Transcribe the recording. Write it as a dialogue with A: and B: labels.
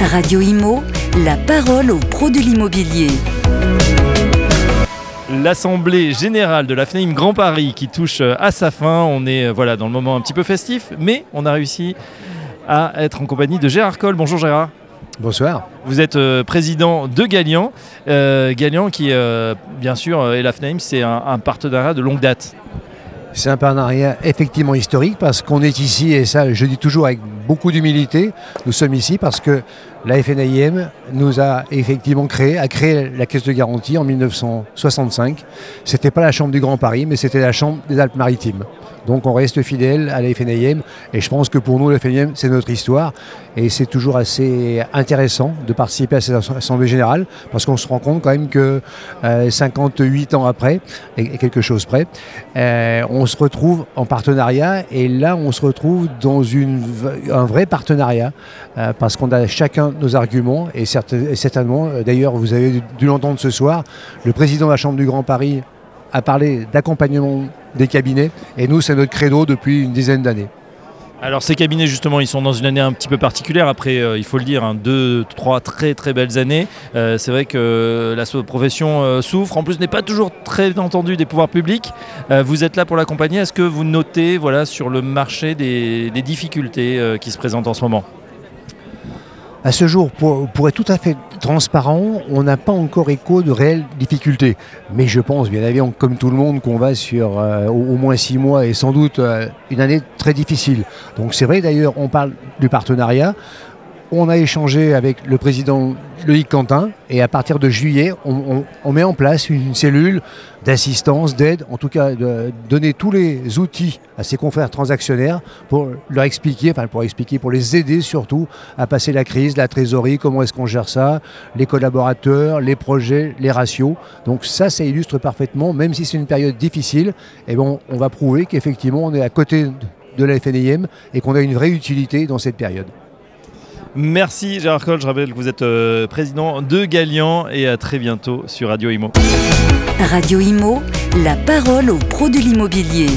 A: Radio Imo, la parole aux pros de l'immobilier.
B: L'Assemblée générale de la FNAIM Grand Paris qui touche euh, à sa fin. On est euh, voilà, dans le moment un petit peu festif, mais on a réussi à être en compagnie de Gérard Coll. Bonjour Gérard.
C: Bonsoir.
B: Vous êtes euh, président de Galian. Euh, Galian qui, euh, bien sûr, et la FNAIM, c'est un, un partenariat de longue date.
C: C'est un partenariat effectivement historique parce qu'on est ici, et ça je dis toujours avec beaucoup d'humilité, nous sommes ici parce que la FNAIM nous a effectivement créé, a créé la caisse de garantie en 1965. C'était pas la Chambre du Grand Paris, mais c'était la Chambre des Alpes-Maritimes. Donc on reste fidèle à la FNAIM et je pense que pour nous la FNAIM c'est notre histoire. Et c'est toujours assez intéressant de participer à cette assemblée générale parce qu'on se rend compte quand même que euh, 58 ans après et, quelque chose près, euh, on se retrouve en partenariat. Et là on se retrouve dans un vrai partenariat euh, parce qu'on a chacun nos arguments. Et, certain- et certainement, euh, d'ailleurs vous avez dû l'entendre ce soir, le président de la Chambre du Grand Paris a parlé d'accompagnement des cabinets. Et nous c'est notre credo depuis une dizaine d'années.
B: Alors ces cabinets justement ils sont dans une année un petit peu particulière. Après euh, il faut le dire hein, deux trois très très belles années. Euh, c'est vrai que la so- profession euh, souffre. En plus n'est pas toujours très entendue des pouvoirs publics. Euh, vous êtes là pour l'accompagner. Est-ce que vous notez voilà sur le marché des, des difficultés euh, qui se présentent en ce moment?
C: À ce jour, pour, être tout à fait transparent, on n'a pas encore écho de réelles difficultés. Mais je pense, bien évidemment, comme tout le monde, qu'on va sur euh, au, au moins six mois et sans doute euh, une année très difficile. Donc c'est vrai d'ailleurs, on parle du partenariat. On a échangé avec le président Loïc Quentin et à partir de juillet, on, met en place une cellule d'assistance, d'aide, en tout cas de donner tous les outils à ses confrères transactionnaires pour leur expliquer, enfin pour expliquer, pour les aider surtout à passer la crise, la trésorerie, comment est-ce qu'on gère ça, les collaborateurs, les projets, les ratios. Donc ça, ça illustre parfaitement, même si c'est une période difficile, eh bon, on va prouver qu'effectivement on est à côté de la FNIM et qu'on a une vraie utilité dans cette période.
B: Merci Gérard Coll, je rappelle que vous êtes euh, président de Galian et à très bientôt sur Radio Imo.
A: Radio Imo, la parole aux pros de l'immobilier.